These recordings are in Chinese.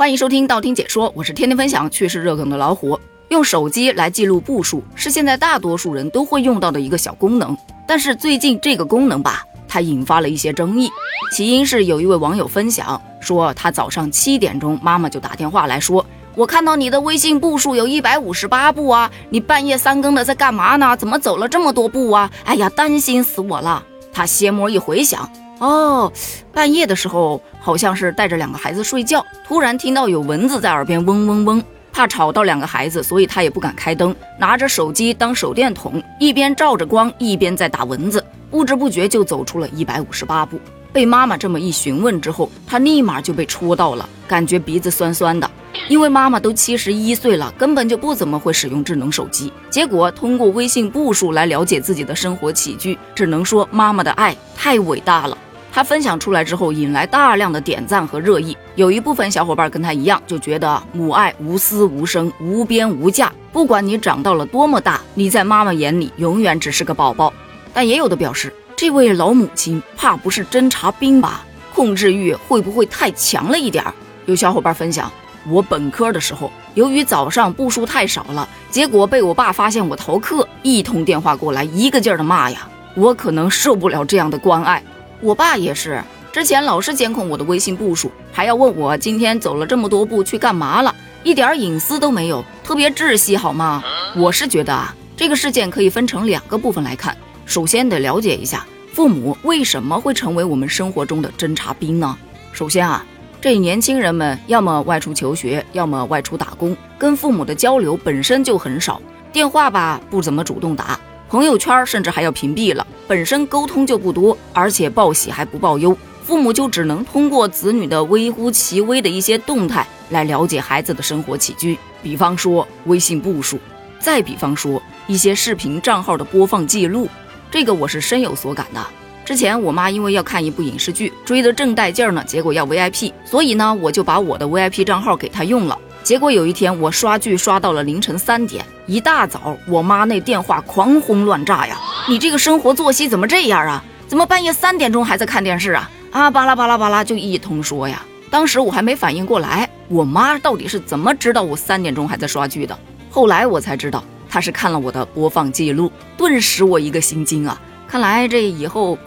欢迎收听道听解说，我是天天分享趣事热梗的老虎。用手机来记录步数是现在大多数人都会用到的一个小功能，但是最近这个功能吧，它引发了一些争议。起因是有一位网友分享说，他早上七点钟，妈妈就打电话来说，我看到你的微信步数有一百五十八步啊，你半夜三更的在干嘛呢？怎么走了这么多步啊？哎呀，担心死我了。他邪魔一回想。哦，半夜的时候好像是带着两个孩子睡觉，突然听到有蚊子在耳边嗡嗡嗡，怕吵到两个孩子，所以他也不敢开灯，拿着手机当手电筒，一边照着光，一边在打蚊子，不知不觉就走出了一百五十八步。被妈妈这么一询问之后，他立马就被戳到了，感觉鼻子酸酸的。因为妈妈都七十一岁了，根本就不怎么会使用智能手机，结果通过微信步数来了解自己的生活起居，只能说妈妈的爱太伟大了。他分享出来之后，引来大量的点赞和热议。有一部分小伙伴跟他一样，就觉得母爱无私无声、无边无价。不管你长到了多么大，你在妈妈眼里永远只是个宝宝。但也有的表示，这位老母亲怕不是侦察兵吧？控制欲会不会太强了一点儿？有小伙伴分享，我本科的时候，由于早上步数太少了，结果被我爸发现我逃课，一通电话过来，一个劲儿的骂呀。我可能受不了这样的关爱。我爸也是，之前老是监控我的微信步数，还要问我今天走了这么多步去干嘛了，一点隐私都没有，特别窒息，好吗？我是觉得啊，这个事件可以分成两个部分来看。首先得了解一下父母为什么会成为我们生活中的侦察兵呢？首先啊，这年轻人们要么外出求学，要么外出打工，跟父母的交流本身就很少，电话吧不怎么主动打。朋友圈甚至还要屏蔽了，本身沟通就不多，而且报喜还不报忧，父母就只能通过子女的微乎其微的一些动态来了解孩子的生活起居，比方说微信步数，再比方说一些视频账号的播放记录，这个我是深有所感的。之前我妈因为要看一部影视剧，追得正带劲儿呢，结果要 VIP，所以呢我就把我的 VIP 账号给她用了。结果有一天，我刷剧刷到了凌晨三点，一大早我妈那电话狂轰乱炸呀！你这个生活作息怎么这样啊？怎么半夜三点钟还在看电视啊？啊，巴拉巴拉巴拉就一通说呀！当时我还没反应过来，我妈到底是怎么知道我三点钟还在刷剧的？后来我才知道，她是看了我的播放记录，顿时我一个心惊啊！看来这以后，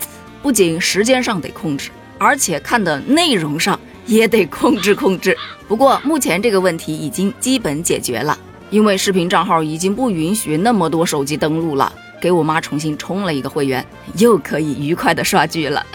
不仅时间上得控制，而且看的内容上。也得控制控制，不过目前这个问题已经基本解决了，因为视频账号已经不允许那么多手机登录了，给我妈重新充了一个会员，又可以愉快的刷剧了。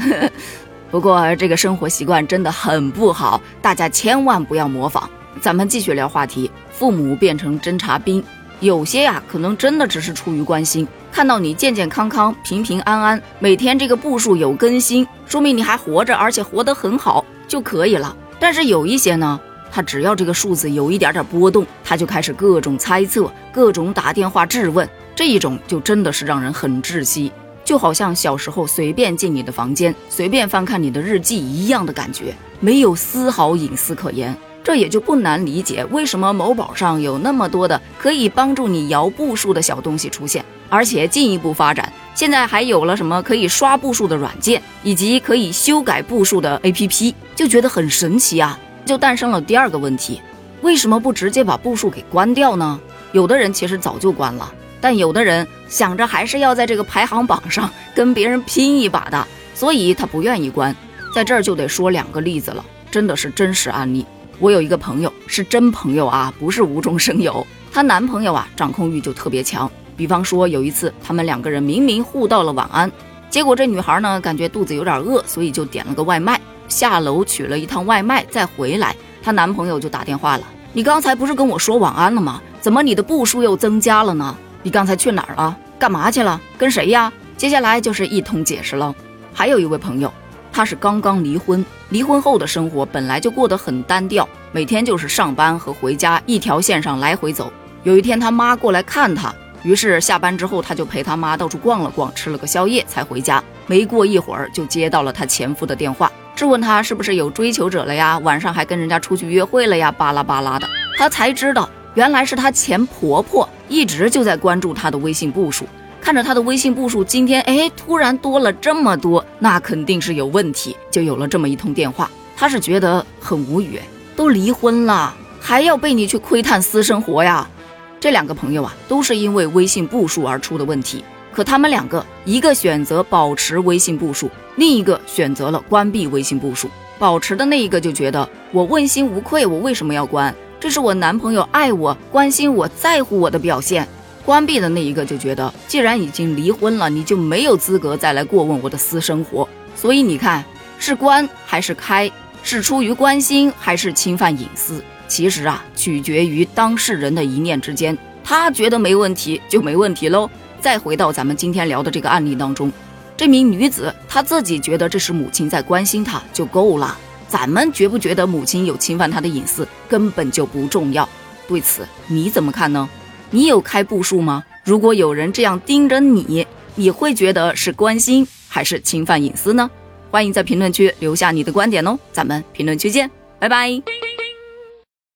不过这个生活习惯真的很不好，大家千万不要模仿。咱们继续聊话题，父母变成侦察兵，有些呀可能真的只是出于关心，看到你健健康康、平平安安，每天这个步数有更新，说明你还活着，而且活得很好。就可以了，但是有一些呢，他只要这个数字有一点点波动，他就开始各种猜测，各种打电话质问，这一种就真的是让人很窒息，就好像小时候随便进你的房间，随便翻看你的日记一样的感觉，没有丝毫隐私可言。这也就不难理解，为什么某宝上有那么多的可以帮助你摇步数的小东西出现，而且进一步发展，现在还有了什么可以刷步数的软件，以及可以修改步数的 APP，就觉得很神奇啊！就诞生了第二个问题：为什么不直接把步数给关掉呢？有的人其实早就关了，但有的人想着还是要在这个排行榜上 跟别人拼一把的，所以他不愿意关。在这儿就得说两个例子了，真的是真实案例。我有一个朋友是真朋友啊，不是无中生有。她男朋友啊，掌控欲就特别强。比方说有一次，他们两个人明明互道了晚安，结果这女孩呢，感觉肚子有点饿，所以就点了个外卖，下楼取了一趟外卖再回来，她男朋友就打电话了：“你刚才不是跟我说晚安了吗？怎么你的步数又增加了呢？你刚才去哪儿了？干嘛去了？跟谁呀？”接下来就是一通解释了。还有一位朋友。他是刚刚离婚，离婚后的生活本来就过得很单调，每天就是上班和回家一条线上来回走。有一天他妈过来看他，于是下班之后他就陪他妈到处逛了逛，吃了个宵夜才回家。没过一会儿就接到了他前夫的电话，质问他是不是有追求者了呀，晚上还跟人家出去约会了呀，巴拉巴拉的。他才知道原来是他前婆婆一直就在关注他的微信步数。看着他的微信步数，今天哎突然多了这么多，那肯定是有问题，就有了这么一通电话。他是觉得很无语，都离婚了，还要被你去窥探私生活呀？这两个朋友啊，都是因为微信步数而出的问题。可他们两个，一个选择保持微信步数，另一个选择了关闭微信步数。保持的那一个就觉得我问心无愧，我为什么要关？这是我男朋友爱我、关心我、在乎我的表现。关闭的那一个就觉得，既然已经离婚了，你就没有资格再来过问我的私生活。所以你看，是关还是开？是出于关心还是侵犯隐私？其实啊，取决于当事人的一念之间。他觉得没问题，就没问题喽。再回到咱们今天聊的这个案例当中，这名女子她自己觉得这是母亲在关心她就够了。咱们觉不觉得母亲有侵犯她的隐私，根本就不重要。对此你怎么看呢？你有开步数吗？如果有人这样盯着你，你会觉得是关心还是侵犯隐私呢？欢迎在评论区留下你的观点哦，咱们评论区见，拜拜。